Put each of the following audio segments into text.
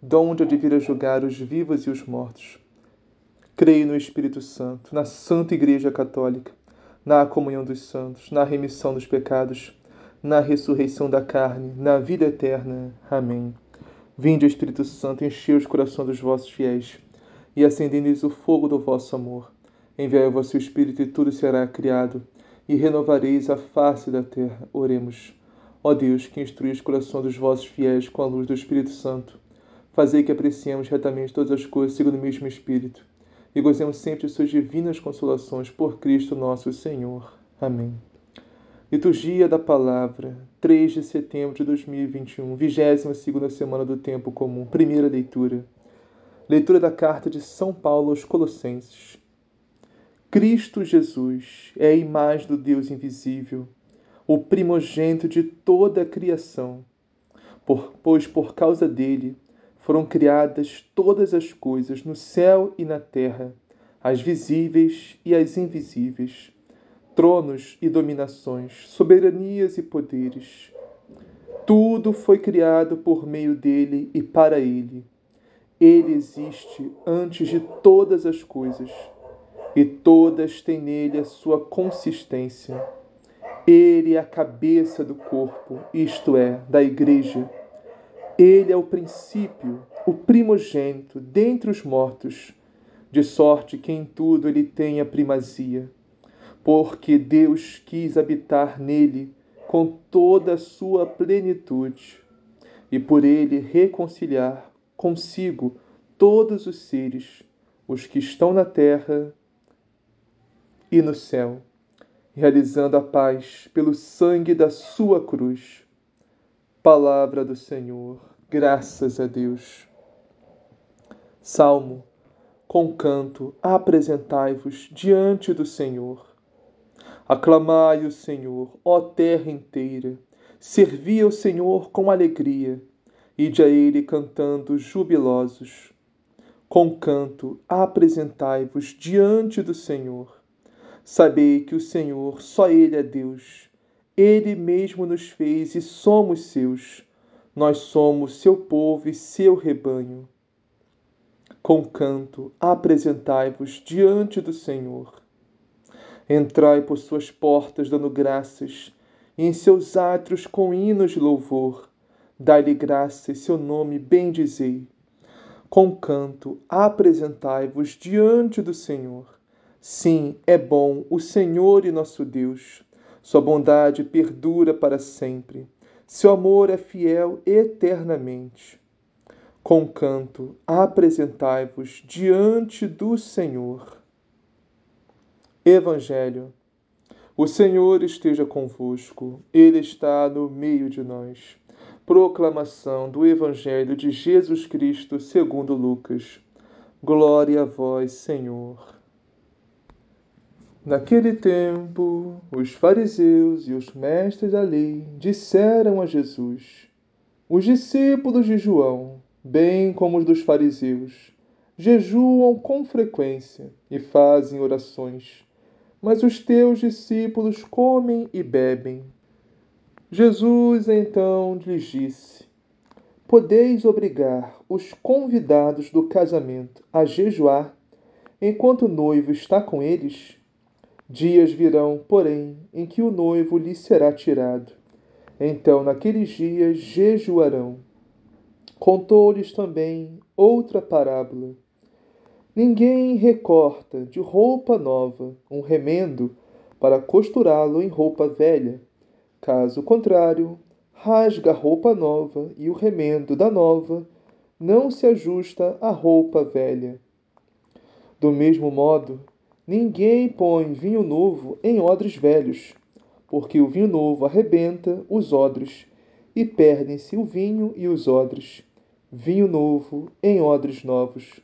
donde há de vir a julgar os vivos e os mortos. Creio no Espírito Santo, na Santa Igreja Católica, na comunhão dos santos, na remissão dos pecados, na ressurreição da carne, na vida eterna. Amém. Vinde, Espírito Santo, enchei os corações dos vossos fiéis e acendei-lhes o fogo do vosso amor. Enviai o vosso Espírito e tudo será criado e renovareis a face da terra. Oremos. Ó Deus, que instruís os corações dos vossos fiéis com a luz do Espírito Santo, fazei que apreciemos retamente todas as coisas segundo o mesmo Espírito e gozemos sempre de suas divinas consolações por Cristo nosso Senhor. Amém. Liturgia da Palavra, 3 de setembro de 2021, 22 semana do Tempo Comum, primeira leitura. Leitura da carta de São Paulo aos Colossenses. Cristo Jesus é a imagem do Deus invisível, o primogênito de toda a criação, por, pois por causa dele foram criadas todas as coisas no céu e na terra, as visíveis e as invisíveis, tronos e dominações, soberanias e poderes. Tudo foi criado por meio dele e para ele. Ele existe antes de todas as coisas, e todas têm nele a sua consistência. Ele é a cabeça do corpo, isto é, da igreja ele é o princípio, o primogênito dentre os mortos, de sorte que em tudo ele tenha primazia. Porque Deus quis habitar nele com toda a sua plenitude, e por ele reconciliar consigo todos os seres, os que estão na terra e no céu, realizando a paz pelo sangue da sua cruz Palavra do Senhor, graças a Deus. Salmo, com canto, apresentai-vos diante do Senhor. Aclamai o Senhor, ó terra inteira, servi ao Senhor com alegria, ide a Ele cantando jubilosos. Com canto, apresentai-vos diante do Senhor. Sabei que o Senhor, só Ele é Deus ele mesmo nos fez e somos seus. Nós somos seu povo e seu rebanho. Com canto, apresentai-vos diante do Senhor. Entrai por suas portas dando graças, e em seus átrios com hinos de louvor. Dai-lhe graças, seu nome bendizei. Com canto, apresentai-vos diante do Senhor. Sim, é bom o Senhor e nosso Deus sua bondade perdura para sempre. Seu amor é fiel eternamente. Com canto, apresentai-vos diante do Senhor. Evangelho. O Senhor esteja convosco, Ele está no meio de nós. Proclamação do Evangelho de Jesus Cristo segundo Lucas. Glória a vós, Senhor. Naquele tempo, os fariseus e os mestres da lei disseram a Jesus: Os discípulos de João, bem como os dos fariseus, jejuam com frequência e fazem orações, mas os teus discípulos comem e bebem. Jesus então lhes disse: Podeis obrigar os convidados do casamento a jejuar enquanto o noivo está com eles? Dias virão, porém, em que o noivo lhe será tirado. Então, naqueles dias, jejuarão. Contou-lhes também outra parábola. Ninguém recorta de roupa nova um remendo para costurá-lo em roupa velha. Caso contrário, rasga a roupa nova e o remendo da nova não se ajusta à roupa velha. Do mesmo modo, Ninguém põe vinho novo em odres velhos, porque o vinho novo arrebenta os odres, e perdem-se o vinho e os odres, vinho novo em odres novos.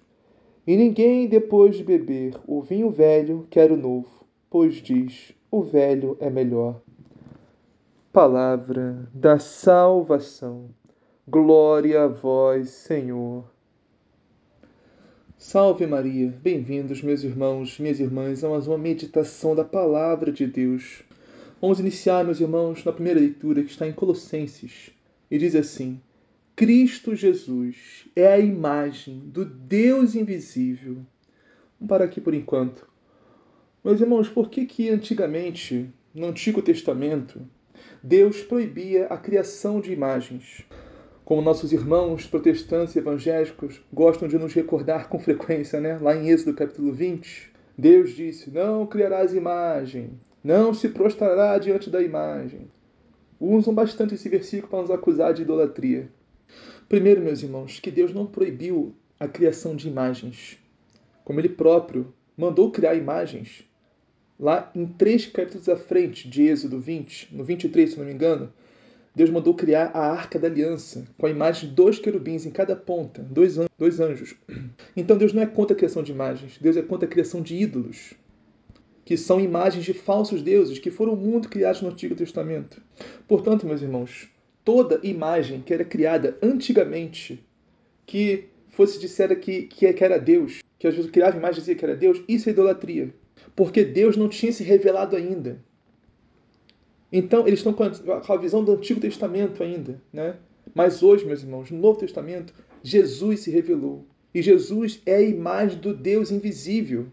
E ninguém, depois de beber o vinho velho, quer o novo, pois diz: o velho é melhor. Palavra da salvação. Glória a vós, Senhor. Salve Maria, bem-vindos, meus irmãos, minhas irmãs, a mais uma meditação da Palavra de Deus. Vamos iniciar, meus irmãos, na primeira leitura que está em Colossenses e diz assim: Cristo Jesus é a imagem do Deus invisível. Vamos parar aqui por enquanto. Meus irmãos, por que que antigamente, no Antigo Testamento, Deus proibia a criação de imagens? Como nossos irmãos protestantes evangélicos gostam de nos recordar com frequência, né? Lá em Êxodo capítulo 20, Deus disse: Não criarás imagem, não se prostrará diante da imagem. Usam bastante esse versículo para nos acusar de idolatria. Primeiro, meus irmãos, que Deus não proibiu a criação de imagens. Como Ele próprio mandou criar imagens. Lá em três capítulos à frente de Êxodo 20, no 23, se não me engano, Deus mandou criar a Arca da Aliança, com a imagem de dois querubins em cada ponta, dois, an dois anjos. Então Deus não é contra a criação de imagens, Deus é contra a criação de ídolos, que são imagens de falsos deuses que foram muito criados no Antigo Testamento. Portanto, meus irmãos, toda imagem que era criada antigamente, que fosse dissera que, que era Deus, que às vezes criava imagem e dizia que era Deus, isso é idolatria. Porque Deus não tinha se revelado ainda. Então, eles estão com a visão do Antigo Testamento ainda. Né? Mas hoje, meus irmãos, no Novo Testamento, Jesus se revelou. E Jesus é a imagem do Deus invisível.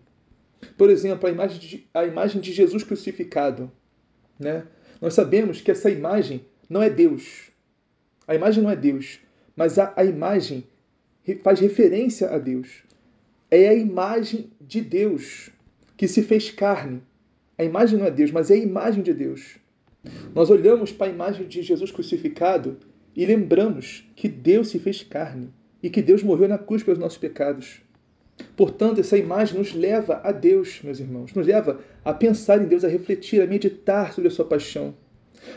Por exemplo, a imagem de, a imagem de Jesus crucificado. Né? Nós sabemos que essa imagem não é Deus. A imagem não é Deus, mas a, a imagem faz referência a Deus. É a imagem de Deus que se fez carne. A imagem não é Deus, mas é a imagem de Deus. Nós olhamos para a imagem de Jesus crucificado e lembramos que Deus se fez carne e que Deus morreu na cruz pelos nossos pecados. Portanto, essa imagem nos leva a Deus, meus irmãos, nos leva a pensar em Deus, a refletir, a meditar sobre a sua paixão.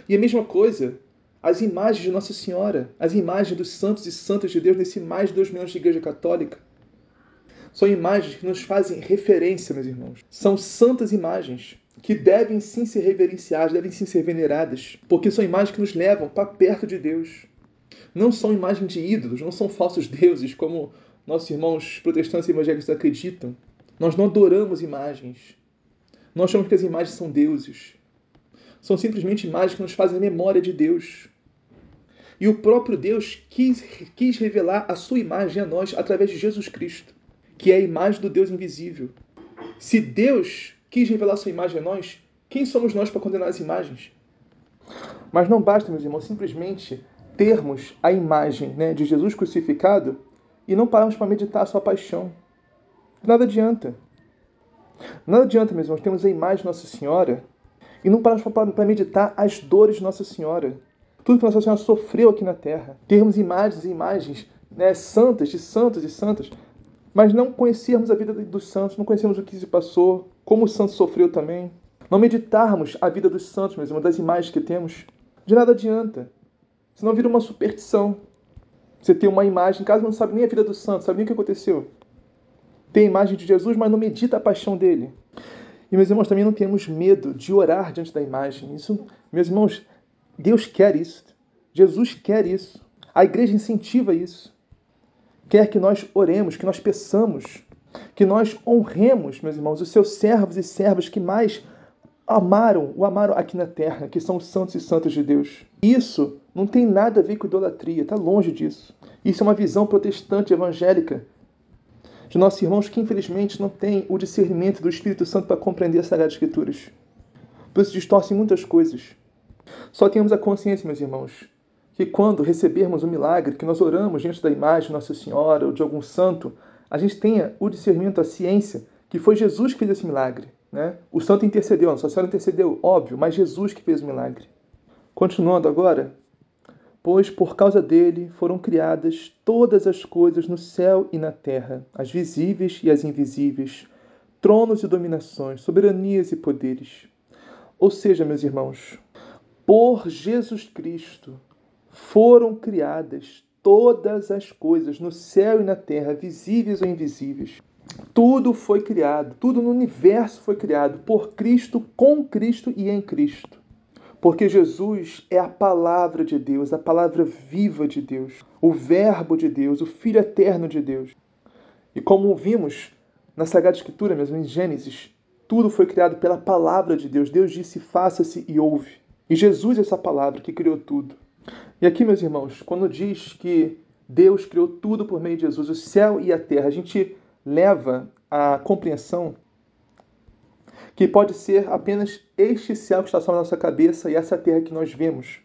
E a mesma coisa as imagens de Nossa Senhora, as imagens dos santos e santas de Deus nesse mais de dois milhões de igreja católica. São imagens que nos fazem referência, meus irmãos. São santas imagens que devem sim ser reverenciadas, devem sim ser veneradas, porque são imagens que nos levam para perto de Deus. Não são imagens de ídolos, não são falsos deuses, como nossos irmãos protestantes e evangélicos acreditam. Nós não adoramos imagens. Nós achamos que as imagens são deuses. São simplesmente imagens que nos fazem memória de Deus. E o próprio Deus quis, quis revelar a sua imagem a nós através de Jesus Cristo, que é a imagem do Deus invisível. Se Deus quis revelar sua imagem a nós, quem somos nós para condenar as imagens? Mas não basta, meus irmãos, simplesmente termos a imagem né, de Jesus crucificado e não pararmos para meditar a sua paixão. Nada adianta. Nada adianta, meus irmãos, temos a imagem de Nossa Senhora e não pararmos para meditar as dores de Nossa Senhora tudo que Nossa Senhora sofreu aqui na Terra. Termos imagens e imagens né, santas, de santos e santas, mas não conhecermos a vida dos santos, não conhecermos o que se passou, como o santo sofreu também. Não meditarmos a vida dos santos, mesmo, das imagens que temos, de nada adianta. Senão vira uma superstição. Você tem uma imagem, caso não sabe nem a vida do santo, sabe nem o que aconteceu. Tem a imagem de Jesus, mas não medita a paixão dele. E, meus irmãos, também não temos medo de orar diante da imagem. Isso, meus irmãos, Deus quer isso. Jesus quer isso. A igreja incentiva isso. Quer que nós oremos, que nós peçamos, que nós honremos, meus irmãos, os seus servos e servas que mais amaram, o amaram aqui na terra, que são os santos e santas de Deus. Isso não tem nada a ver com idolatria, está longe disso. Isso é uma visão protestante evangélica de nossos irmãos que infelizmente não têm o discernimento do Espírito Santo para compreender as Sagradas Escrituras. Por isso distorcem muitas coisas. Só tenhamos a consciência, meus irmãos, que quando recebermos o milagre, que nós oramos diante da imagem de Nossa Senhora ou de algum santo, a gente tenha o discernimento, a ciência, que foi Jesus que fez esse milagre. Né? O santo intercedeu, Nossa Senhora intercedeu, óbvio, mas Jesus que fez o milagre. Continuando agora, pois por causa dele foram criadas todas as coisas no céu e na terra, as visíveis e as invisíveis, tronos e dominações, soberanias e poderes. Ou seja, meus irmãos, por Jesus Cristo foram criadas todas as coisas, no céu e na terra, visíveis ou invisíveis. Tudo foi criado, tudo no universo foi criado por Cristo, com Cristo e em Cristo. Porque Jesus é a palavra de Deus, a palavra viva de Deus, o Verbo de Deus, o Filho eterno de Deus. E como vimos na Sagrada Escritura, mesmo em Gênesis, tudo foi criado pela palavra de Deus. Deus disse: faça-se e ouve. E Jesus é essa palavra que criou tudo. E aqui, meus irmãos, quando diz que Deus criou tudo por meio de Jesus, o céu e a terra, a gente leva à compreensão que pode ser apenas este céu que está sobre a nossa cabeça e essa terra que nós vemos.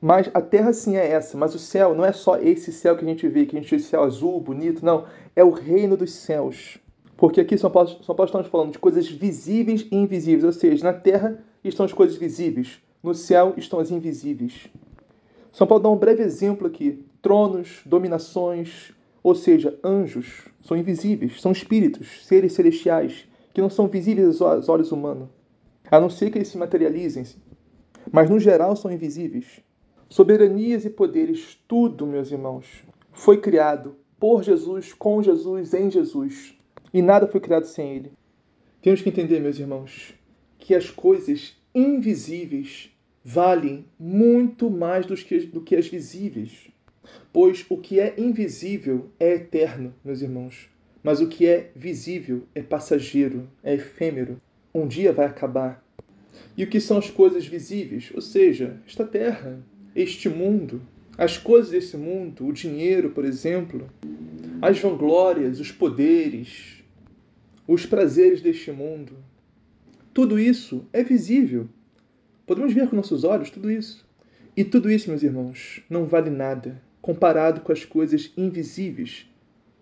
Mas a terra sim é essa, mas o céu não é só esse céu que a gente vê, que a gente vê céu azul, bonito, não. É o reino dos céus. Porque aqui São Paulo, São Paulo estamos falando de coisas visíveis e invisíveis, ou seja, na terra estão as coisas visíveis, no céu estão as invisíveis. São Paulo dá um breve exemplo aqui: tronos, dominações, ou seja, anjos, são invisíveis, são espíritos, seres celestiais, que não são visíveis aos olhos humanos, a não ser que eles se materializem, mas no geral são invisíveis. Soberanias e poderes, tudo, meus irmãos, foi criado por Jesus, com Jesus, em Jesus. E nada foi criado sem ele. Temos que entender, meus irmãos, que as coisas invisíveis valem muito mais do que, do que as visíveis. Pois o que é invisível é eterno, meus irmãos. Mas o que é visível é passageiro, é efêmero. Um dia vai acabar. E o que são as coisas visíveis? Ou seja, esta terra, este mundo, as coisas desse mundo, o dinheiro, por exemplo, as vanglórias, os poderes, os prazeres deste mundo. Tudo isso é visível. Podemos ver com nossos olhos tudo isso. E tudo isso, meus irmãos, não vale nada comparado com as coisas invisíveis,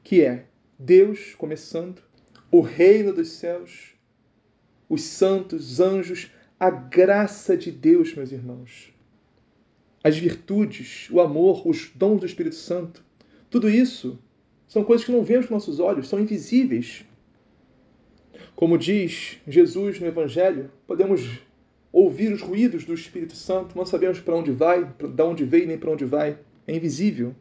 que é Deus começando, o reino dos céus, os santos, os anjos, a graça de Deus, meus irmãos. As virtudes, o amor, os dons do Espírito Santo. Tudo isso são coisas que não vemos com nossos olhos, são invisíveis. Como diz Jesus no Evangelho, podemos ouvir os ruídos do Espírito Santo, não sabemos para onde vai, de onde veio nem para onde vai. É invisível.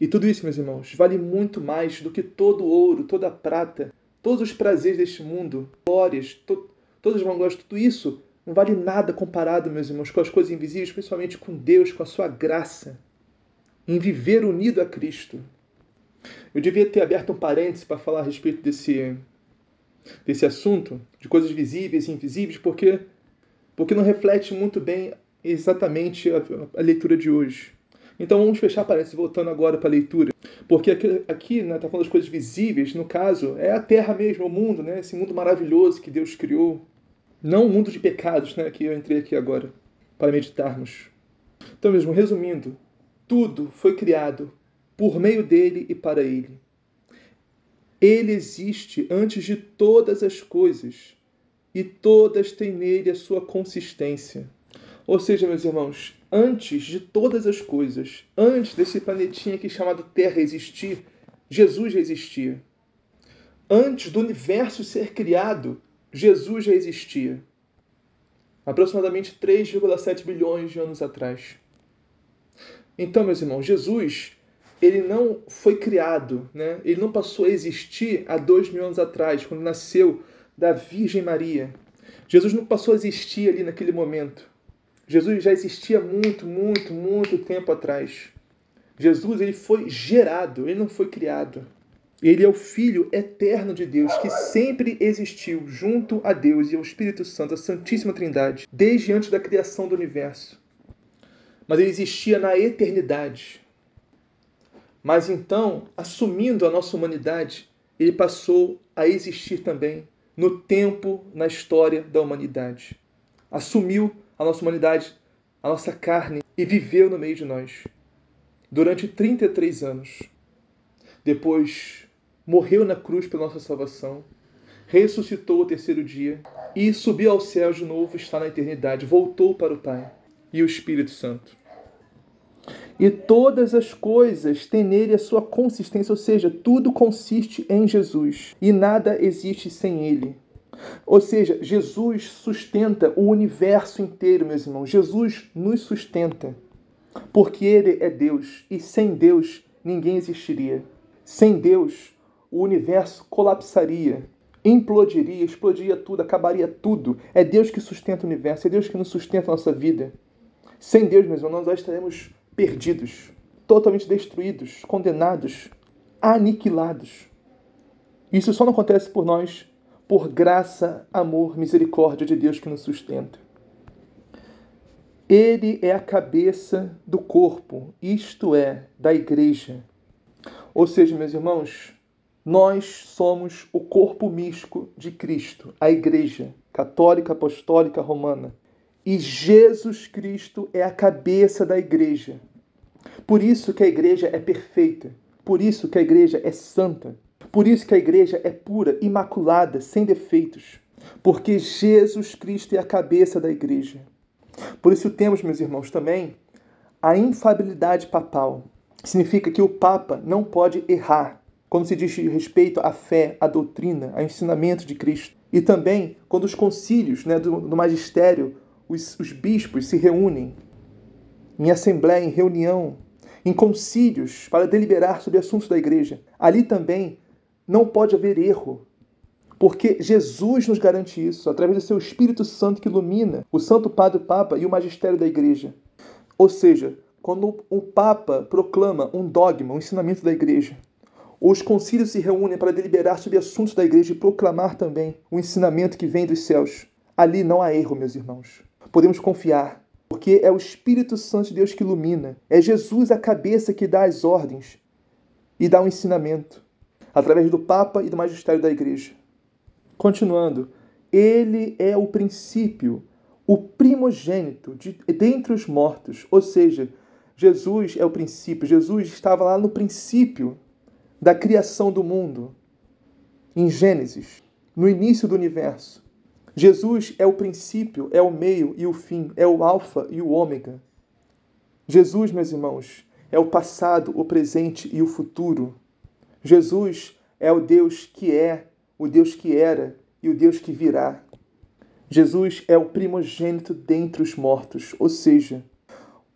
E tudo isso, meus irmãos, vale muito mais do que todo ouro, toda prata, todos os prazeres deste mundo, glórias, to todas as vanglórias, tudo isso não vale nada comparado, meus irmãos, com as coisas invisíveis, principalmente com Deus, com a sua graça, em viver unido a Cristo. Eu devia ter aberto um parêntese para falar a respeito desse, desse assunto, de coisas visíveis e invisíveis, porque, porque não reflete muito bem exatamente a, a leitura de hoje. Então vamos fechar parênteses, voltando agora para a leitura. Porque aqui, aqui né, tá falando das coisas visíveis, no caso, é a terra mesmo, o mundo, né? Esse mundo maravilhoso que Deus criou. Não um mundo de pecados, né? Que eu entrei aqui agora para meditarmos. Então, mesmo, resumindo, tudo foi criado por meio dele e para ele. Ele existe antes de todas as coisas e todas têm nele a sua consistência. Ou seja, meus irmãos, antes de todas as coisas, antes desse planetinha aqui chamado Terra existir, Jesus já existia. Antes do universo ser criado, Jesus já existia. Aproximadamente 3,7 bilhões de anos atrás. Então, meus irmãos, Jesus, ele não foi criado, né? ele não passou a existir há dois mil anos atrás, quando nasceu da Virgem Maria. Jesus não passou a existir ali naquele momento. Jesus já existia muito, muito, muito tempo atrás. Jesus ele foi gerado, ele não foi criado. Ele é o Filho eterno de Deus que sempre existiu junto a Deus e ao Espírito Santo, a Santíssima Trindade, desde antes da criação do universo. Mas ele existia na eternidade. Mas então, assumindo a nossa humanidade, ele passou a existir também no tempo, na história da humanidade. Assumiu a nossa humanidade, a nossa carne e viveu no meio de nós durante 33 anos. Depois morreu na cruz pela nossa salvação, ressuscitou ao terceiro dia e subiu ao céu de novo, está na eternidade, voltou para o Pai e o Espírito Santo. E todas as coisas têm nele a sua consistência, ou seja, tudo consiste em Jesus e nada existe sem ele. Ou seja, Jesus sustenta o universo inteiro, meus irmãos. Jesus nos sustenta. Porque Ele é Deus e sem Deus ninguém existiria. Sem Deus, o universo colapsaria, implodiria, explodiria tudo, acabaria tudo. É Deus que sustenta o universo, é Deus que nos sustenta a nossa vida. Sem Deus, meus irmãos, nós estaremos perdidos, totalmente destruídos, condenados, aniquilados. Isso só não acontece por nós, por graça, amor, misericórdia de Deus que nos sustenta. Ele é a cabeça do corpo, isto é, da igreja. Ou seja, meus irmãos, nós somos o corpo místico de Cristo, a igreja católica, apostólica, romana. E Jesus Cristo é a cabeça da igreja. Por isso que a igreja é perfeita, por isso que a igreja é santa, por isso que a igreja é pura, imaculada, sem defeitos, porque Jesus Cristo é a cabeça da igreja. Por isso temos, meus irmãos, também a infabilidade papal. Significa que o Papa não pode errar quando se diz respeito à fé, à doutrina, ao ensinamento de Cristo. E também quando os concílios né, do, do magistério, os, os bispos se reúnem em assembleia, em reunião, em concílios para deliberar sobre assuntos da igreja. Ali também não pode haver erro, porque Jesus nos garante isso através do seu Espírito Santo que ilumina o Santo Padre o Papa e o magistério da Igreja. Ou seja, quando o Papa proclama um dogma, um ensinamento da Igreja, os concílios se reúnem para deliberar sobre assuntos da Igreja e proclamar também o ensinamento que vem dos céus. Ali não há erro, meus irmãos. Podemos confiar, porque é o Espírito Santo de Deus que ilumina. É Jesus a cabeça que dá as ordens e dá o ensinamento, através do Papa e do magistério da Igreja. Continuando, ele é o princípio, o primogênito de, dentre os mortos. Ou seja, Jesus é o princípio. Jesus estava lá no princípio da criação do mundo, em Gênesis, no início do universo. Jesus é o princípio, é o meio e o fim, é o Alfa e o Ômega. Jesus, meus irmãos, é o passado, o presente e o futuro. Jesus é o Deus que é, o Deus que era e o Deus que virá. Jesus é o primogênito dentre os mortos, ou seja,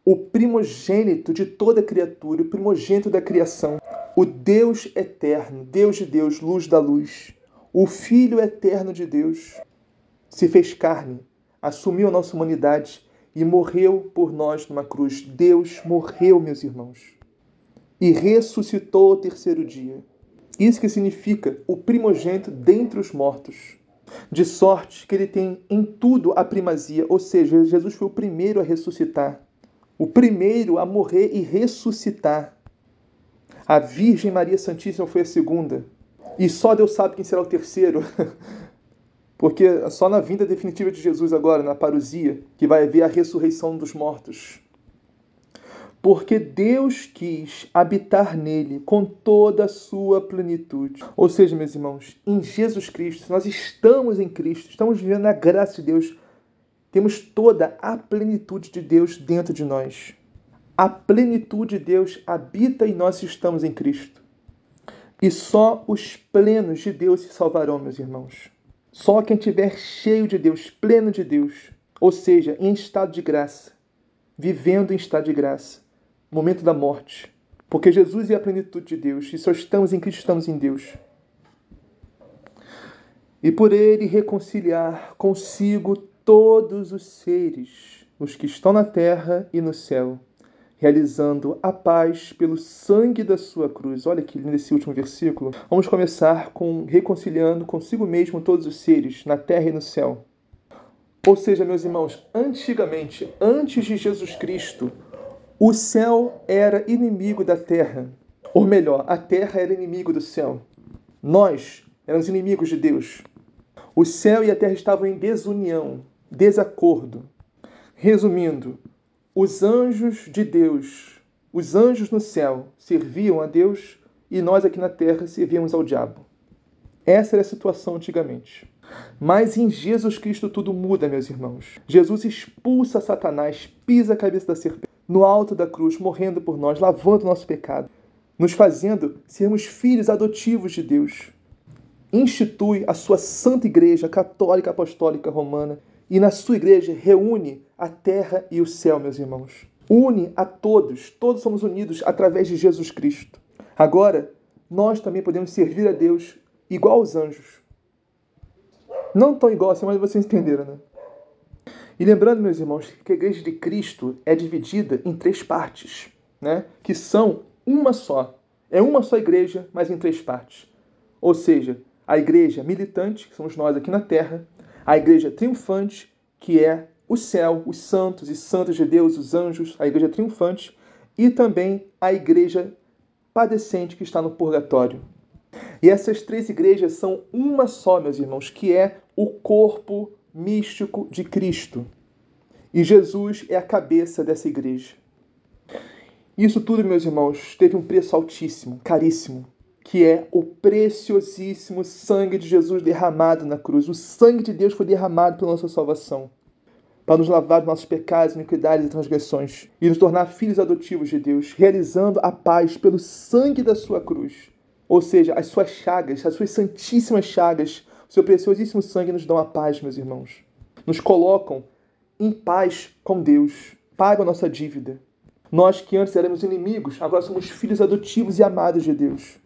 o primogênito de toda criatura, o primogênito da criação, o Deus eterno, Deus de Deus, luz da luz, o Filho eterno de Deus, se fez carne, assumiu a nossa humanidade e morreu por nós numa cruz. Deus morreu, meus irmãos, e ressuscitou ao terceiro dia. Isso que significa o primogênito dentre os mortos. De sorte que ele tem em tudo a primazia, ou seja, Jesus foi o primeiro a ressuscitar, o primeiro a morrer e ressuscitar. A Virgem Maria Santíssima foi a segunda. E só Deus sabe quem será o terceiro. Porque só na vinda definitiva de Jesus agora, na parousia, que vai haver a ressurreição dos mortos porque Deus quis habitar nele com toda a sua plenitude. Ou seja, meus irmãos, em Jesus Cristo, nós estamos em Cristo, estamos vivendo a graça de Deus, temos toda a plenitude de Deus dentro de nós. A plenitude de Deus habita e nós estamos em Cristo. E só os plenos de Deus se salvarão, meus irmãos. Só quem estiver cheio de Deus, pleno de Deus, ou seja, em estado de graça, vivendo em estado de graça, momento da morte. Porque Jesus é a plenitude de Deus e só estamos em Cristo, estamos em Deus. E por ele reconciliar consigo todos os seres, os que estão na terra e no céu, realizando a paz pelo sangue da sua cruz. Olha que lindo esse último versículo. Vamos começar com reconciliando consigo mesmo todos os seres, na terra e no céu. Ou seja, meus irmãos, antigamente, antes de Jesus Cristo, o céu era inimigo da terra. Ou melhor, a terra era inimigo do céu. Nós éramos inimigos de Deus. O céu e a terra estavam em desunião, desacordo. Resumindo, os anjos de Deus, os anjos no céu, serviam a Deus e nós aqui na terra servíamos ao diabo. Essa era a situação antigamente. Mas em Jesus Cristo tudo muda, meus irmãos. Jesus expulsa Satanás, pisa a cabeça da serpente no alto da cruz, morrendo por nós, lavando o nosso pecado, nos fazendo sermos filhos adotivos de Deus. Institui a sua santa igreja católica apostólica romana e na sua igreja reúne a terra e o céu, meus irmãos. une a todos, todos somos unidos através de Jesus Cristo. Agora, nós também podemos servir a Deus igual aos anjos. Não tão igual assim, mas vocês entenderam, né? E lembrando, meus irmãos, que a igreja de Cristo é dividida em três partes, né? Que são uma só. É uma só igreja, mas em três partes. Ou seja, a igreja militante, que somos nós aqui na terra, a igreja triunfante, que é o céu, os santos e santas de Deus, os anjos, a igreja triunfante, e também a igreja padecente que está no purgatório. E essas três igrejas são uma só, meus irmãos, que é o corpo místico de Cristo. E Jesus é a cabeça dessa igreja. Isso tudo, meus irmãos, teve um preço altíssimo, caríssimo, que é o preciosíssimo sangue de Jesus derramado na cruz. O sangue de Deus foi derramado pela nossa salvação para nos lavar dos nossos pecados, iniquidades e transgressões e nos tornar filhos adotivos de Deus, realizando a paz pelo sangue da sua cruz. Ou seja, as suas chagas, as suas santíssimas chagas, o seu preciosíssimo sangue nos dão a paz, meus irmãos. Nos colocam em paz com Deus, pagam a nossa dívida. Nós que antes éramos inimigos, agora somos filhos adotivos e amados de Deus.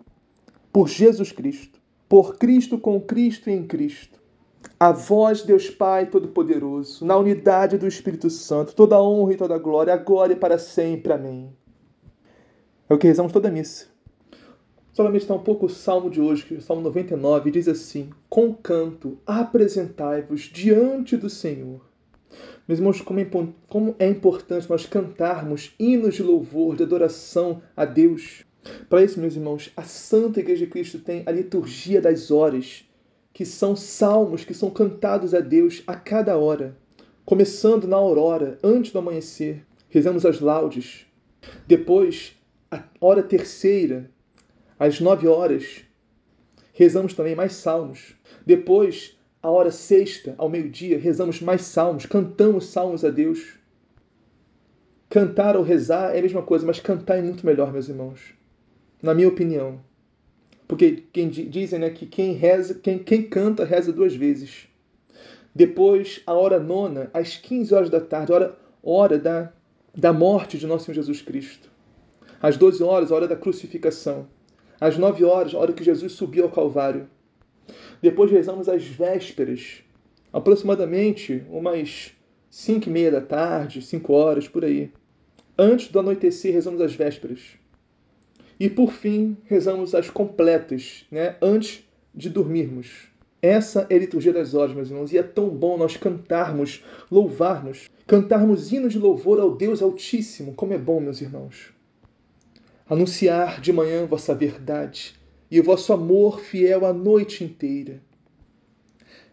Por Jesus Cristo. Por Cristo, com Cristo e em Cristo. A vós, Deus Pai Todo-Poderoso, na unidade do Espírito Santo, toda honra e toda glória, agora e para sempre. Amém. É o que rezamos toda a missa. Somente está um pouco o salmo de hoje, que é o salmo 99, diz assim: Com canto apresentai-vos diante do Senhor. Meus irmãos, como é, como é importante nós cantarmos hinos de louvor, de adoração a Deus. Para isso, meus irmãos, a Santa Igreja de Cristo tem a liturgia das horas que são salmos que são cantados a Deus a cada hora. Começando na aurora, antes do amanhecer, rezamos as laudes. Depois, a hora terceira, às nove horas, rezamos também mais salmos. Depois, a hora sexta, ao meio-dia, rezamos mais salmos, cantamos salmos a Deus. Cantar ou rezar é a mesma coisa, mas cantar é muito melhor, meus irmãos. Na minha opinião. Porque quem dizem né, que quem reza, quem, quem canta reza duas vezes. Depois, a hora nona, às 15 horas da tarde, hora, hora da, da morte de nosso Senhor Jesus Cristo. Às 12 horas, a hora da crucificação. Às 9 horas, a hora que Jesus subiu ao Calvário. Depois rezamos as vésperas, aproximadamente umas 5 e meia da tarde, 5 horas, por aí. Antes do anoitecer, rezamos as vésperas. E por fim, rezamos as completas, né? antes de dormirmos. Essa é a liturgia das horas, meus irmãos, e é tão bom nós cantarmos, louvarmos, cantarmos hinos de louvor ao Deus Altíssimo, como é bom, meus irmãos. Anunciar de manhã vossa verdade e o vosso amor fiel a noite inteira.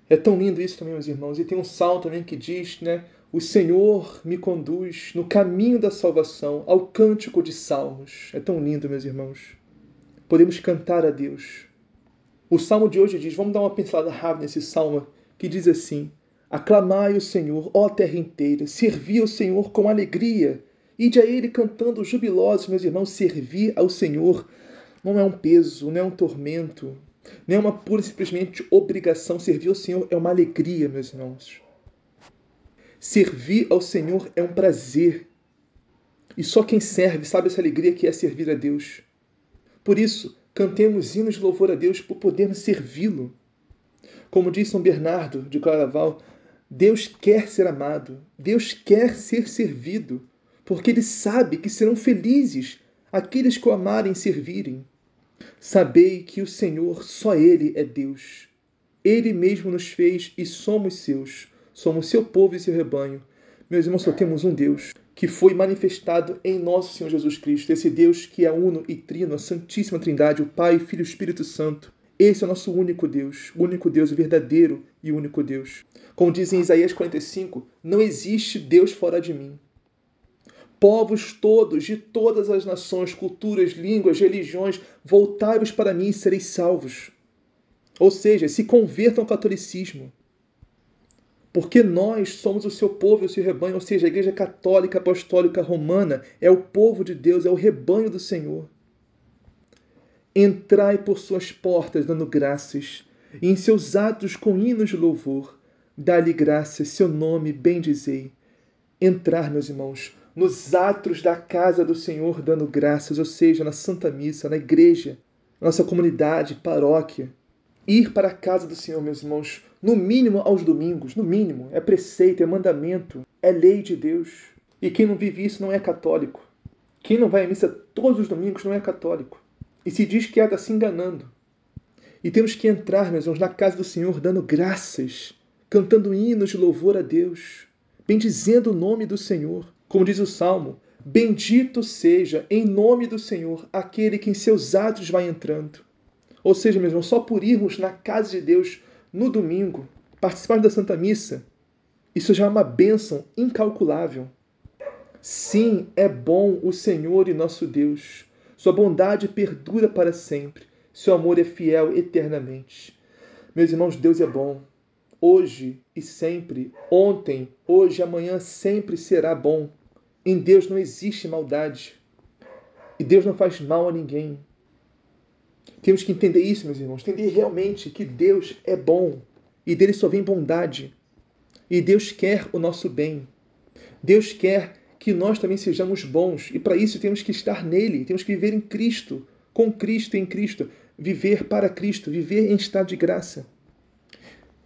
É tão lindo isso também, meus irmãos. E tem um salmo também que diz, né? O Senhor me conduz no caminho da salvação, ao cântico de salmos. É tão lindo, meus irmãos. Podemos cantar a Deus. O salmo de hoje diz: vamos dar uma pincelada rápida nesse salmo, que diz assim: Aclamai o Senhor, ó terra inteira, servi ao Senhor com alegria. Ide a Ele cantando jubilosos, meus irmãos, servir ao Senhor não é um peso, não é um tormento, não é uma pura e simplesmente obrigação. Servir ao Senhor é uma alegria, meus irmãos. Servir ao Senhor é um prazer. E só quem serve sabe essa alegria que é servir a Deus. Por isso, cantemos hinos de louvor a Deus por podermos servi-lo. Como diz São Bernardo de Claraval, Deus quer ser amado, Deus quer ser servido, porque Ele sabe que serão felizes aqueles que o amarem e servirem. Sabei que o Senhor, só Ele é Deus. Ele mesmo nos fez e somos seus somos seu povo e seu rebanho. Meus irmãos, só temos um Deus que foi manifestado em nosso Senhor Jesus Cristo, esse Deus que é uno e trino, a Santíssima Trindade, o Pai, Filho e Espírito Santo. Esse é o nosso único Deus, o único Deus, o verdadeiro e único Deus. Como diz em Isaías 45, não existe Deus fora de mim. Povos todos, de todas as nações, culturas, línguas, religiões, voltai-vos para mim e sereis salvos. Ou seja, se convertam ao catolicismo porque nós somos o seu povo e o seu rebanho, ou seja, a Igreja Católica Apostólica Romana é o povo de Deus, é o rebanho do Senhor. Entrai por suas portas dando graças, e em seus atos com hinos de louvor, dá-lhe graças, seu nome bendizei. Entrar, meus irmãos, nos atos da casa do Senhor dando graças, ou seja, na Santa Missa, na igreja, nossa comunidade, paróquia. Ir para a casa do Senhor, meus irmãos, no mínimo aos domingos, no mínimo, é preceito, é mandamento, é lei de Deus. E quem não vive isso não é católico. Quem não vai à missa todos os domingos não é católico. E se diz que está se enganando. E temos que entrar, meus irmãos, na casa do Senhor dando graças, cantando hinos de louvor a Deus, bendizendo o nome do Senhor. Como diz o Salmo, bendito seja em nome do Senhor aquele que em seus atos vai entrando. Ou seja, meus irmãos, só por irmos na casa de Deus no domingo, participar da Santa Missa, isso já é uma bênção incalculável. Sim, é bom o Senhor e nosso Deus. Sua bondade perdura para sempre. Seu amor é fiel eternamente. Meus irmãos, Deus é bom. Hoje e sempre, ontem, hoje, amanhã, sempre será bom. Em Deus não existe maldade. E Deus não faz mal a ninguém. Temos que entender isso, meus irmãos. Entender realmente que Deus é bom e dele só vem bondade. E Deus quer o nosso bem. Deus quer que nós também sejamos bons. E para isso temos que estar nele, temos que viver em Cristo, com Cristo em Cristo, viver para Cristo, viver em estado de graça.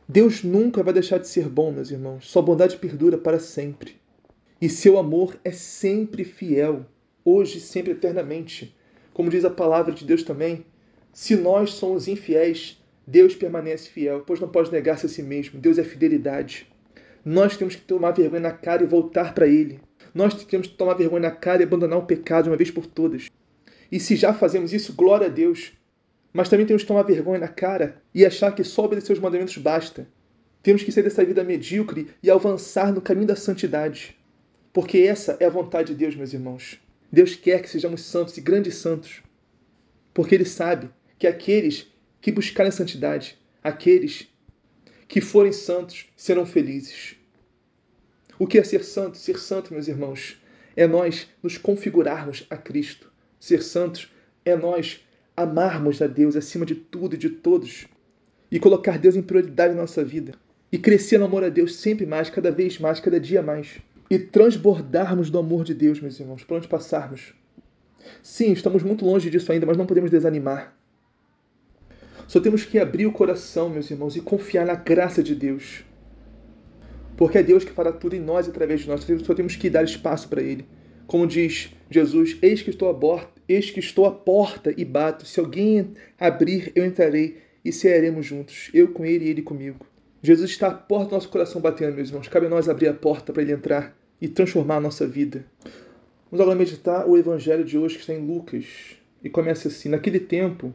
Deus nunca vai deixar de ser bom, meus irmãos. Sua bondade perdura para sempre. E seu amor é sempre fiel, hoje, sempre, eternamente. Como diz a palavra de Deus também, se nós somos infiéis, Deus permanece fiel, pois não pode negar-se a si mesmo. Deus é fidelidade. Nós temos que tomar vergonha na cara e voltar para Ele. Nós temos que tomar vergonha na cara e abandonar o pecado uma vez por todas. E se já fazemos isso, glória a Deus. Mas também temos que tomar vergonha na cara e achar que só obedecer os mandamentos basta. Temos que sair dessa vida medíocre e avançar no caminho da santidade. Porque essa é a vontade de Deus, meus irmãos. Deus quer que sejamos santos e grandes santos. Porque Ele sabe que aqueles que buscarem santidade, aqueles que forem santos, serão felizes. O que é ser santo? Ser santo, meus irmãos, é nós nos configurarmos a Cristo. Ser santos é nós amarmos a Deus acima de tudo e de todos e colocar Deus em prioridade na nossa vida e crescer no amor a Deus sempre mais, cada vez mais, cada dia mais e transbordarmos do amor de Deus, meus irmãos, por onde passarmos. Sim, estamos muito longe disso ainda, mas não podemos desanimar. Só temos que abrir o coração, meus irmãos, e confiar na graça de Deus porque é Deus que fará tudo em nós e através de nós. Só temos que dar espaço para Ele. Como diz Jesus, eis que estou à porta, eis que estou à porta e bato. Se alguém abrir, eu entrarei e cearemos juntos, eu com ele e ele comigo. Jesus está à porta do nosso coração batendo, meus irmãos. Cabe a nós abrir a porta para ele entrar e transformar a nossa vida. Vamos agora meditar o evangelho de hoje que está em Lucas. E começa assim: Naquele tempo,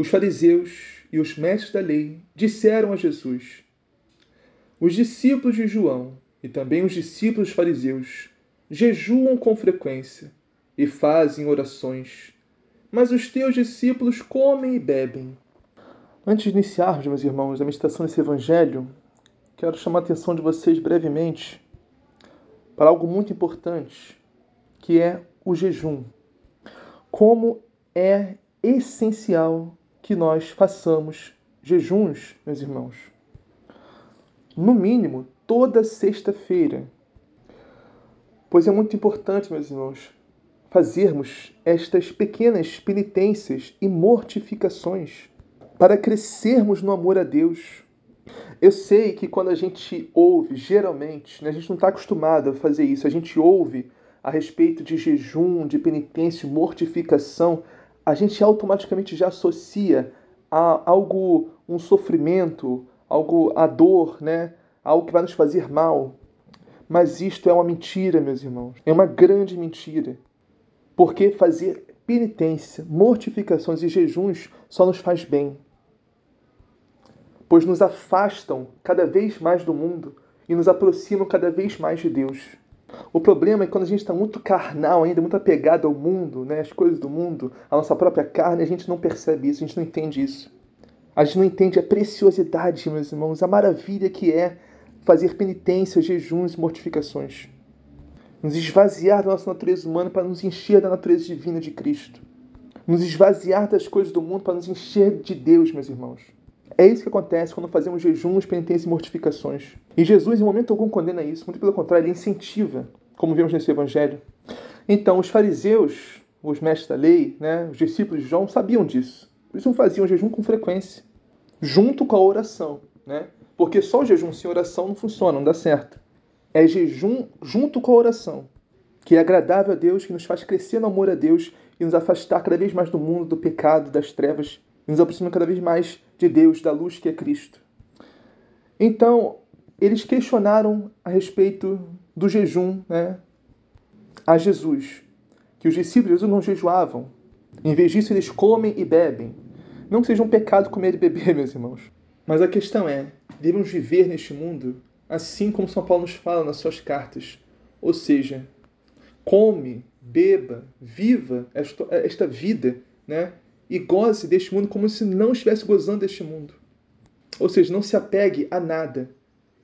os fariseus e os mestres da lei disseram a Jesus: os discípulos de João e também os discípulos fariseus jejuam com frequência e fazem orações, mas os teus discípulos comem e bebem. Antes de iniciarmos, meus irmãos, a meditação desse evangelho, quero chamar a atenção de vocês brevemente para algo muito importante, que é o jejum. Como é essencial que nós façamos jejuns, meus irmãos no mínimo, toda sexta-feira. Pois é muito importante, meus irmãos, fazermos estas pequenas penitências e mortificações para crescermos no amor a Deus. Eu sei que quando a gente ouve, geralmente, né, a gente não está acostumado a fazer isso, a gente ouve a respeito de jejum, de penitência, mortificação, a gente automaticamente já associa a algo, um sofrimento, algo a dor, né? Algo que vai nos fazer mal. Mas isto é uma mentira, meus irmãos. É uma grande mentira. Porque fazer penitência, mortificações e jejuns só nos faz bem. Pois nos afastam cada vez mais do mundo e nos aproximam cada vez mais de Deus. O problema é quando a gente está muito carnal ainda, muito apegado ao mundo, né, as coisas do mundo, a nossa própria carne, a gente não percebe isso, a gente não entende isso. A gente não entende a preciosidade, meus irmãos, a maravilha que é fazer penitências, jejuns e mortificações. Nos esvaziar da nossa natureza humana para nos encher da natureza divina de Cristo. Nos esvaziar das coisas do mundo para nos encher de Deus, meus irmãos. É isso que acontece quando fazemos jejuns, penitências e mortificações. E Jesus, em momento algum, condena isso. Muito pelo contrário, ele incentiva. como vemos nesse evangelho. Então, os fariseus, os mestres da lei, né, os discípulos de João, sabiam disso. Por isso faziam jejum com frequência, junto com a oração. Né? Porque só o jejum sem oração não funciona, não dá certo. É jejum junto com a oração, que é agradável a Deus, que nos faz crescer no amor a Deus e nos afastar cada vez mais do mundo, do pecado, das trevas, e nos aproxima cada vez mais de Deus, da luz que é Cristo. Então, eles questionaram a respeito do jejum né, a Jesus, que os discípulos de Jesus não jejuavam. Em vez disso, eles comem e bebem. Não que seja um pecado comer e beber, meus irmãos. Mas a questão é: devemos viver neste mundo assim como São Paulo nos fala nas suas cartas. Ou seja, come, beba, viva esta, esta vida, né? E goze deste mundo como se não estivesse gozando deste mundo. Ou seja, não se apegue a nada.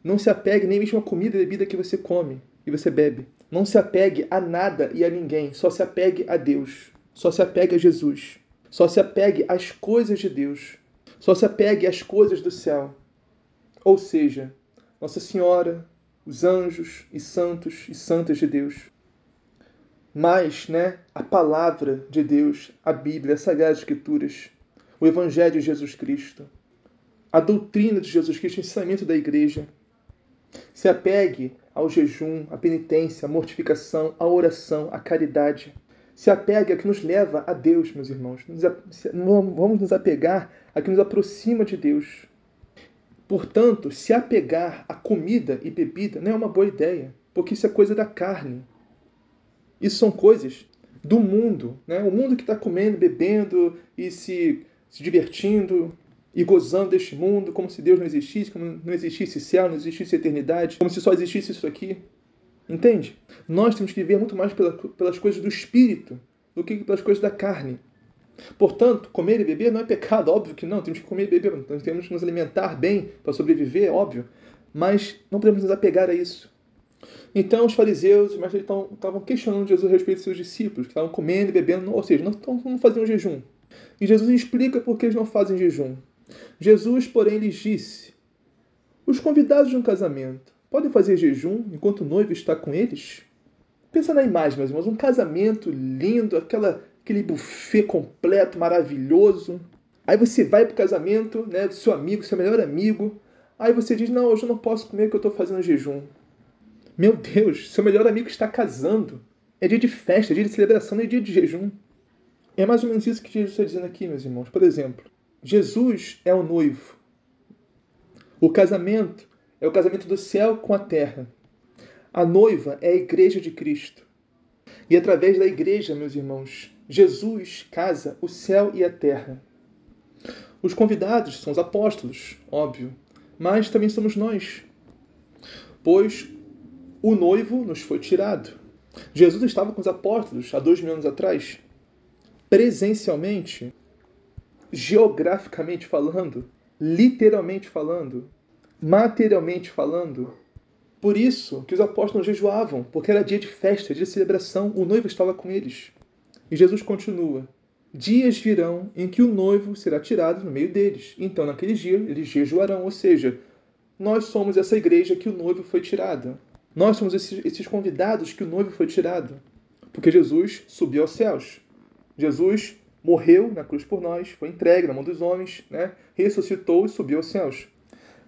Não se apegue nem mesmo à comida e bebida que você come e você bebe. Não se apegue a nada e a ninguém. Só se apegue a Deus. Só se apegue a Jesus. Só se apegue às coisas de Deus. Só se apegue às coisas do céu. Ou seja, Nossa Senhora, os anjos e santos e santas de Deus. Mas, né, a palavra de Deus, a Bíblia, as Sagradas Escrituras, o Evangelho de Jesus Cristo, a doutrina de Jesus Cristo, o ensinamento da igreja. Se apegue ao jejum, à penitência, à mortificação, à oração, à caridade. Se apegue ao que nos leva a Deus, meus irmãos. Vamos nos apegar a que nos aproxima de Deus. Portanto, se apegar a comida e bebida não é uma boa ideia, porque isso é coisa da carne. Isso são coisas do mundo, né? O mundo que está comendo, bebendo e se, se divertindo, e gozando deste mundo como se Deus não existisse, como não existisse céu, não existisse eternidade, como se só existisse isso aqui. Entende? Nós temos que viver muito mais pela, pelas coisas do espírito do que pelas coisas da carne. Portanto, comer e beber não é pecado, óbvio que não, temos que comer e beber, temos que nos alimentar bem para sobreviver, óbvio, mas não podemos nos apegar a isso. Então, os fariseus, os mestres estavam questionando Jesus a respeito de seus discípulos, que estavam comendo e bebendo, ou seja, não, não faziam jejum. E Jesus explica por que eles não fazem jejum. Jesus, porém, lhes disse: Os convidados de um casamento podem fazer jejum enquanto o noivo está com eles? Pensa na imagem, meus irmãos, um casamento lindo, aquela, aquele buffet completo, maravilhoso. Aí você vai para o casamento né, do seu amigo, seu melhor amigo. Aí você diz: Não, hoje eu não posso comer porque eu estou fazendo jejum. Meu Deus, seu melhor amigo está casando. É dia de festa, é dia de celebração, é dia de jejum. É mais ou menos isso que Jesus está dizendo aqui, meus irmãos. Por exemplo, Jesus é o noivo. O casamento é o casamento do céu com a terra. A noiva é a igreja de Cristo. E através da igreja, meus irmãos, Jesus casa o céu e a terra. Os convidados são os apóstolos, óbvio, mas também somos nós. Pois o noivo nos foi tirado. Jesus estava com os apóstolos há dois mil anos atrás, presencialmente, geograficamente falando, literalmente falando, materialmente falando. Por isso que os apóstolos jejuavam, porque era dia de festa, dia de celebração, o noivo estava com eles. E Jesus continua: Dias virão em que o noivo será tirado no meio deles. Então, naquele dia, eles jejuarão, ou seja, nós somos essa igreja que o noivo foi tirado. Nós somos esses, esses convidados que o noivo foi tirado. Porque Jesus subiu aos céus. Jesus morreu na cruz por nós, foi entregue na mão dos homens, né? ressuscitou e subiu aos céus.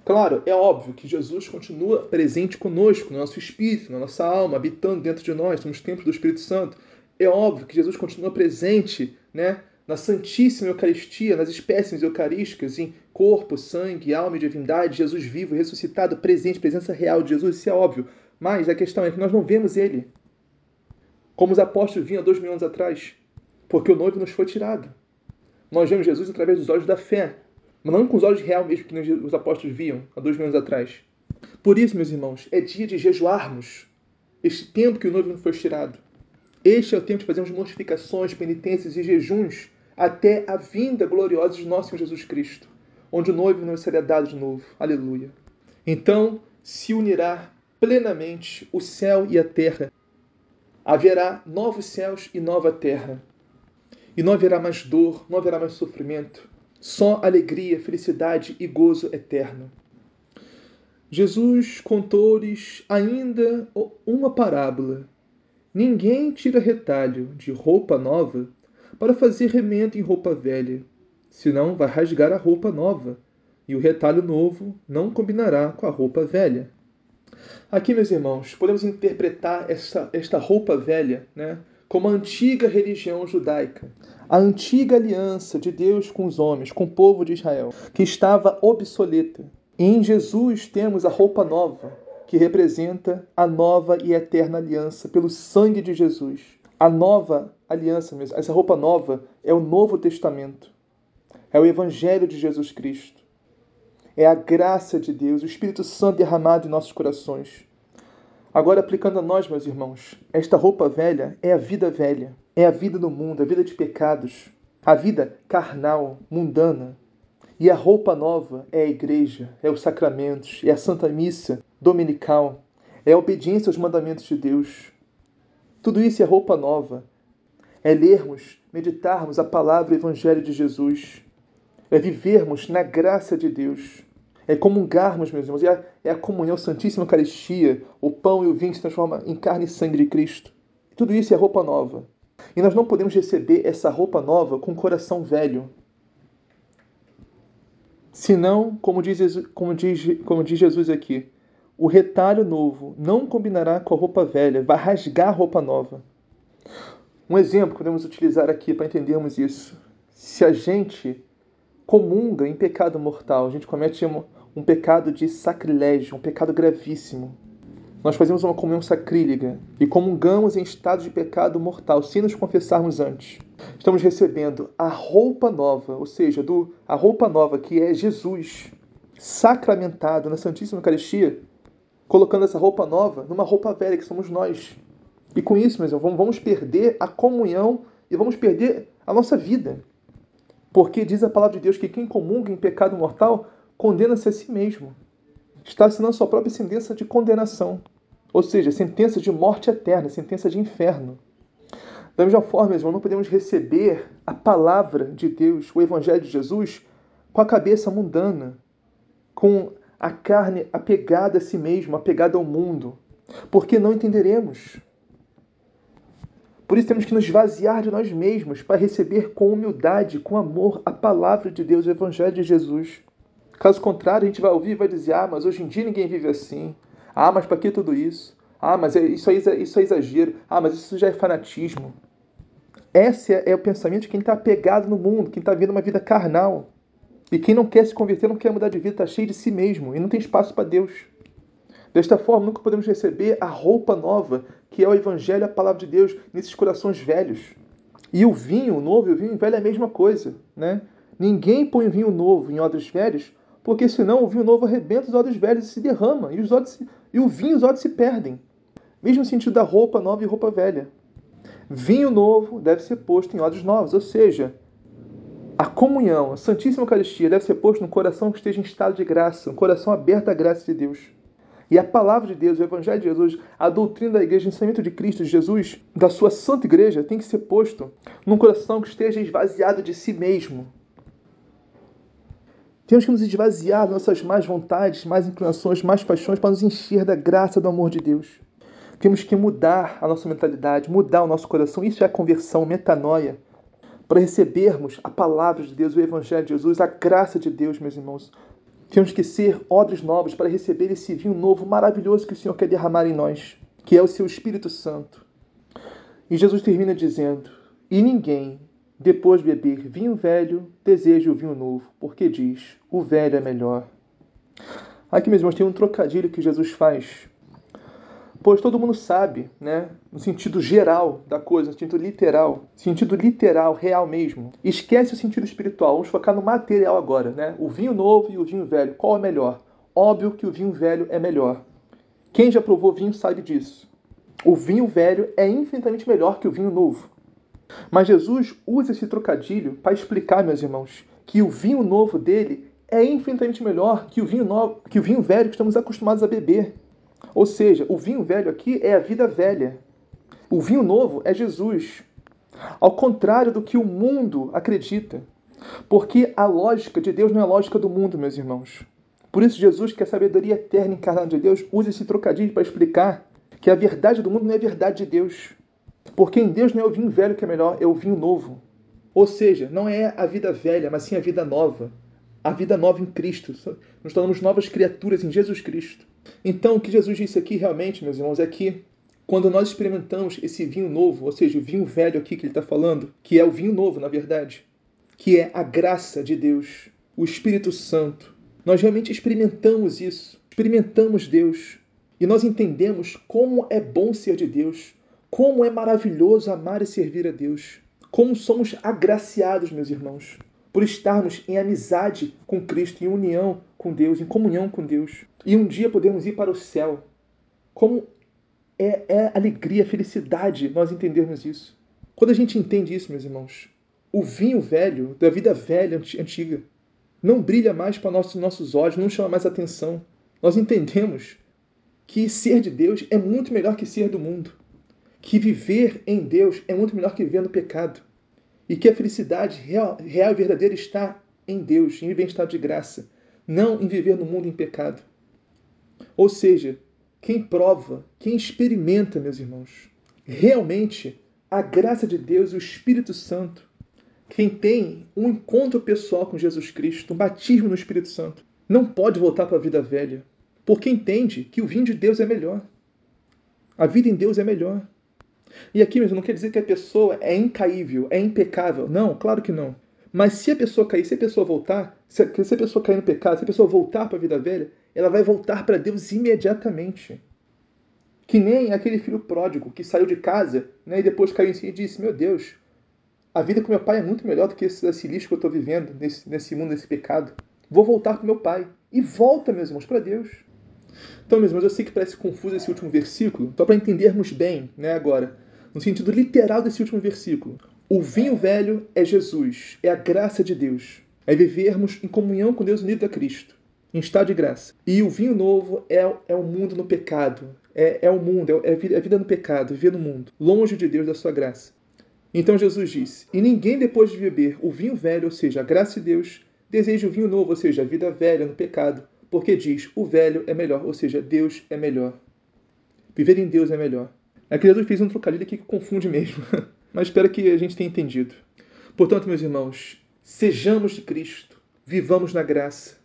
Claro, é óbvio que Jesus continua presente conosco, no nosso espírito, na nossa alma, habitando dentro de nós, somos templos do Espírito Santo. É óbvio que Jesus continua presente né, na Santíssima Eucaristia, nas espécies eucarísticas, em corpo, sangue, alma e divindade, Jesus vivo, ressuscitado, presente, presença real de Jesus, isso é óbvio. Mas a questão é que nós não vemos ele como os apóstolos vinham dois mil anos atrás porque o noivo nos foi tirado. Nós vemos Jesus através dos olhos da fé, mas não com os olhos real mesmo que os apóstolos viam há dois mil anos atrás. Por isso, meus irmãos, é dia de jejuarmos este tempo que o noivo nos foi tirado. Este é o tempo de fazermos mortificações, penitências e jejuns até a vinda gloriosa de nosso Senhor Jesus Cristo, onde o noivo nos será dado de novo. Aleluia. Então se unirá plenamente o céu e a terra. Haverá novos céus e nova terra e não haverá mais dor, não haverá mais sofrimento, só alegria, felicidade e gozo eterno. Jesus contou-lhes ainda uma parábola. Ninguém tira retalho de roupa nova para fazer remendo em roupa velha, senão vai rasgar a roupa nova, e o retalho novo não combinará com a roupa velha. Aqui, meus irmãos, podemos interpretar esta, esta roupa velha né, como a antiga religião judaica, a antiga aliança de Deus com os homens, com o povo de Israel, que estava obsoleta e em Jesus temos a roupa nova, que representa a nova e eterna aliança pelo sangue de Jesus. A nova aliança essa roupa nova é o Novo Testamento. É o Evangelho de Jesus Cristo. É a graça de Deus, o Espírito Santo derramado em nossos corações. Agora, aplicando a nós, meus irmãos, esta roupa velha é a vida velha, é a vida do mundo, a vida de pecados, a vida carnal, mundana, e a roupa nova é a igreja, é os sacramentos, é a Santa Missa dominical, é a obediência aos mandamentos de Deus. Tudo isso é roupa nova. É lermos, meditarmos a palavra e o Evangelho de Jesus. É vivermos na graça de Deus. É comungarmos, meus irmãos. É a, é a comunhão, a Santíssima Eucaristia. O pão e o vinho se transformam em carne e sangue de Cristo. Tudo isso é roupa nova. E nós não podemos receber essa roupa nova com o coração velho, Senão, como diz, como, diz, como diz Jesus aqui, o retalho novo não combinará com a roupa velha, vai rasgar a roupa nova. Um exemplo que podemos utilizar aqui para entendermos isso. Se a gente comunga em pecado mortal, a gente comete um, pecado de sacrilégio, um pecado gravíssimo. Nós fazemos uma comunhão sacrílega e comungamos em estado de pecado mortal, sem nos confessarmos antes. Estamos recebendo a roupa nova, ou seja, do, a roupa nova que é Jesus, sacramentado na Santíssima Eucaristia, colocando essa roupa nova numa roupa velha que somos nós. E com isso, meus irmãos, vamos perder a comunhão e vamos perder a nossa vida. Porque diz a palavra de Deus que quem comunga em pecado mortal condena-se a si mesmo está assinando sua própria sentença de condenação, ou seja, sentença de morte eterna, sentença de inferno. Da mesma forma, irmão, não podemos receber a palavra de Deus, o Evangelho de Jesus, com a cabeça mundana, com a carne apegada a si mesmo, apegada ao mundo, porque não entenderemos. Por isso temos que nos esvaziar de nós mesmos para receber com humildade, com amor, a palavra de Deus, o Evangelho de Jesus. Caso contrário, a gente vai ouvir e vai dizer: ah, mas hoje em dia ninguém vive assim. Ah, mas para que tudo isso? Ah, mas é, isso, é, isso é exagero. Ah, mas isso já é fanatismo. Esse é, é o pensamento de quem está apegado no mundo, quem está vivendo uma vida carnal. E quem não quer se converter, não quer mudar de vida, está cheio de si mesmo e não tem espaço para Deus. Desta forma, nunca podemos receber a roupa nova, que é o Evangelho, a palavra de Deus, nesses corações velhos. E o vinho novo e o vinho velho é a mesma coisa. Né? Ninguém põe vinho novo em odres velhos, porque senão o vinho novo arrebenta os odres velhos e se derrama, e, os odres e o vinho e os odres se perdem. Mesmo sentido da roupa nova e roupa velha. Vinho novo deve ser posto em odres novos, ou seja, a comunhão, a Santíssima Eucaristia deve ser posto no coração que esteja em estado de graça, um coração aberto à graça de Deus. E a palavra de Deus, o Evangelho de Jesus, a doutrina da igreja, o ensinamento de Cristo, de Jesus, da sua santa igreja, tem que ser posto num coração que esteja esvaziado de si mesmo, temos que nos esvaziar das nossas más vontades, más inclinações, más paixões para nos encher da graça do amor de Deus. Temos que mudar a nossa mentalidade, mudar o nosso coração. Isso é conversão, metanoia. Para recebermos a palavra de Deus, o Evangelho de Jesus, a graça de Deus, meus irmãos. Temos que ser odres novos para receber esse vinho novo maravilhoso que o Senhor quer derramar em nós, que é o seu Espírito Santo. E Jesus termina dizendo: E ninguém depois de beber vinho velho, deseja o vinho novo, porque diz: o velho é melhor. Aqui, meus irmãos, tem um trocadilho que Jesus faz. Pois todo mundo sabe, né? No sentido geral da coisa, no sentido literal. Sentido literal, real mesmo. Esquece o sentido espiritual. Vamos focar no material agora, né? O vinho novo e o vinho velho. Qual é melhor? Óbvio que o vinho velho é melhor. Quem já provou vinho sabe disso. O vinho velho é infinitamente melhor que o vinho novo. Mas Jesus usa esse trocadilho para explicar, meus irmãos, que o vinho novo dele é infinitamente melhor que o vinho novo, que o vinho velho que estamos acostumados a beber. Ou seja, o vinho velho aqui é a vida velha. O vinho novo é Jesus. Ao contrário do que o mundo acredita. Porque a lógica de Deus não é a lógica do mundo, meus irmãos. Por isso, Jesus, que é a sabedoria eterna encarnada de Deus, usa esse trocadilho para explicar que a verdade do mundo não é verdade de Deus. Porque em Deus não é o vinho velho que é melhor, é o vinho novo. Ou seja, não é a vida velha, mas sim a vida nova. A vida nova em Cristo. Nos tornamos novas criaturas em Jesus Cristo. Então, o que Jesus disse aqui realmente, meus irmãos, é que quando nós experimentamos esse vinho novo, ou seja, o vinho velho aqui que ele está falando, que é o vinho novo, na verdade, que é a graça de Deus, o Espírito Santo, nós realmente experimentamos isso, experimentamos Deus, e nós entendemos como é bom ser de Deus, como é maravilhoso amar e servir a Deus, como somos agraciados, meus irmãos, por estarmos em amizade com Cristo, em união com Deus, em comunhão com Deus, e um dia podemos ir para o céu. Como é, é alegria, felicidade nós entendermos isso. Quando a gente entende isso, meus irmãos, o vinho velho, da vida velha, antiga, não brilha mais para nossos, nossos olhos, não chama mais atenção. Nós entendemos que ser de Deus é muito melhor que ser do mundo. Que viver em Deus é muito melhor que viver no pecado. E que a felicidade real, real e verdadeira está em Deus, em viver em estado de graça, não em viver no mundo em pecado. Ou seja, quem prova, quem experimenta, meus irmãos, realmente a graça de Deus, o Espírito Santo, quem tem um encontro pessoal com Jesus Cristo, um batismo no Espírito Santo, não pode voltar para a vida velha, porque entende que o vinho de Deus é melhor. A vida em Deus é melhor. E aqui mesmo não quer dizer que a pessoa é incaível, é impecável. Não, claro que não. Mas se a pessoa cair, se a pessoa voltar, se a, se a pessoa cair no pecado, se a pessoa voltar para a vida velha, ela vai voltar para Deus imediatamente. Que nem aquele filho pródigo que saiu de casa né, e depois caiu em si e disse: Meu Deus, a vida com meu pai é muito melhor do que esse, esse lixo que eu estou vivendo nesse, nesse mundo, nesse pecado. Vou voltar com meu pai. E volta, meus irmãos, para Deus. Então, meus irmãos, eu sei que parece confuso esse último versículo, só para entendermos bem, né, agora, no sentido literal desse último versículo. O vinho velho é Jesus, é a graça de Deus. É vivermos em comunhão com Deus unido a Cristo, em estado de graça. E o vinho novo é, é o mundo no pecado, é, é o mundo, é, é a vida no pecado, viver no mundo, longe de Deus, da sua graça. Então Jesus disse: E ninguém, depois de beber o vinho velho, ou seja, a graça de Deus, deseja o vinho novo, ou seja, a vida velha no pecado, porque diz: o velho é melhor, ou seja, Deus é melhor. Viver em Deus é melhor. Aqui Jesus fez um trocadilho aqui que confunde mesmo, mas espero que a gente tenha entendido. Portanto, meus irmãos, sejamos de Cristo, vivamos na graça,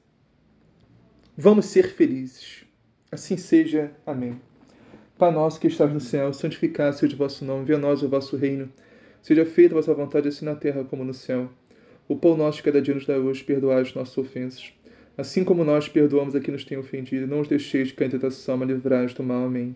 vamos ser felizes. Assim seja. Amém. Pai nosso que estás no céu, santificado seja o vosso nome, venha a nós o vosso reino. Seja feita a vossa vontade, assim na terra como no céu. O pão nosso de cada dia nos dá hoje, perdoai as nossas ofensas. Assim como nós perdoamos a quem nos tem ofendido, não os deixeis cair em tentação, mas livrai-nos do mal. Amém.